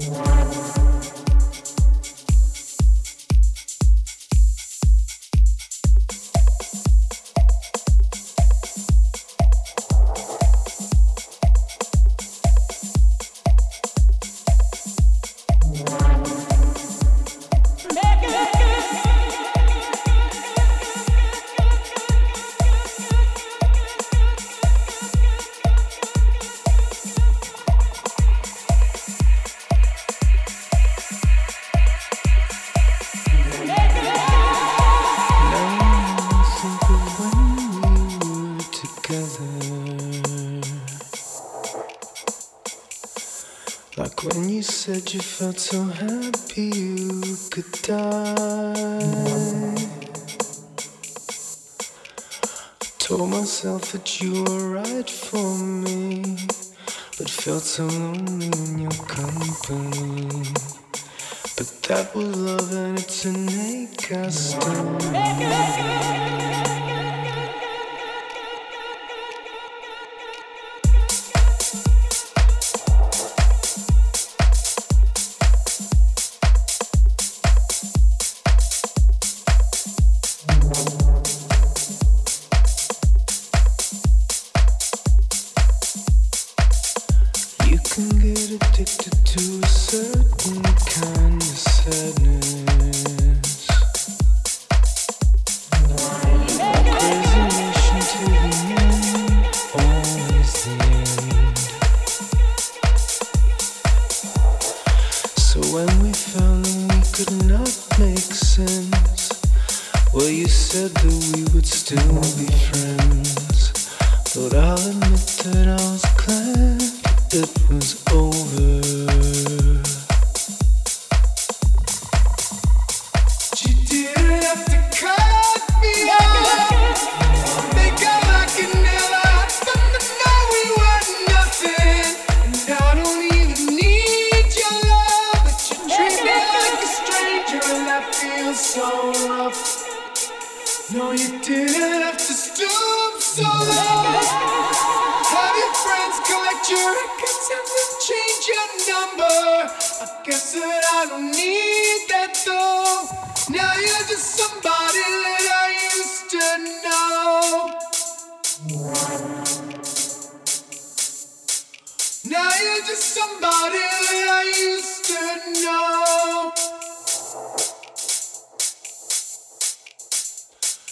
Thank. Felt so happy you could die. Told myself that you were right for me, but felt so lonely in your company. But that was love and it's innate custom. I used said that we would still be friends. But I'll admit that I was glad it was over. Didn't have to cut me off. I we were nothing. And I don't even need your love, but you treat me like a stranger, and I feel so. No, you didn't have to stoop so low. Have your friends collect your records and then change your number. I guess that I don't need that though.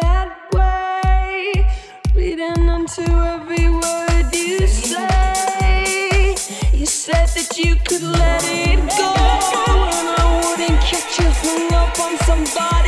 that way, reading into every word you say. You said that you could let it go, and I wouldn't catch you hung up on somebody.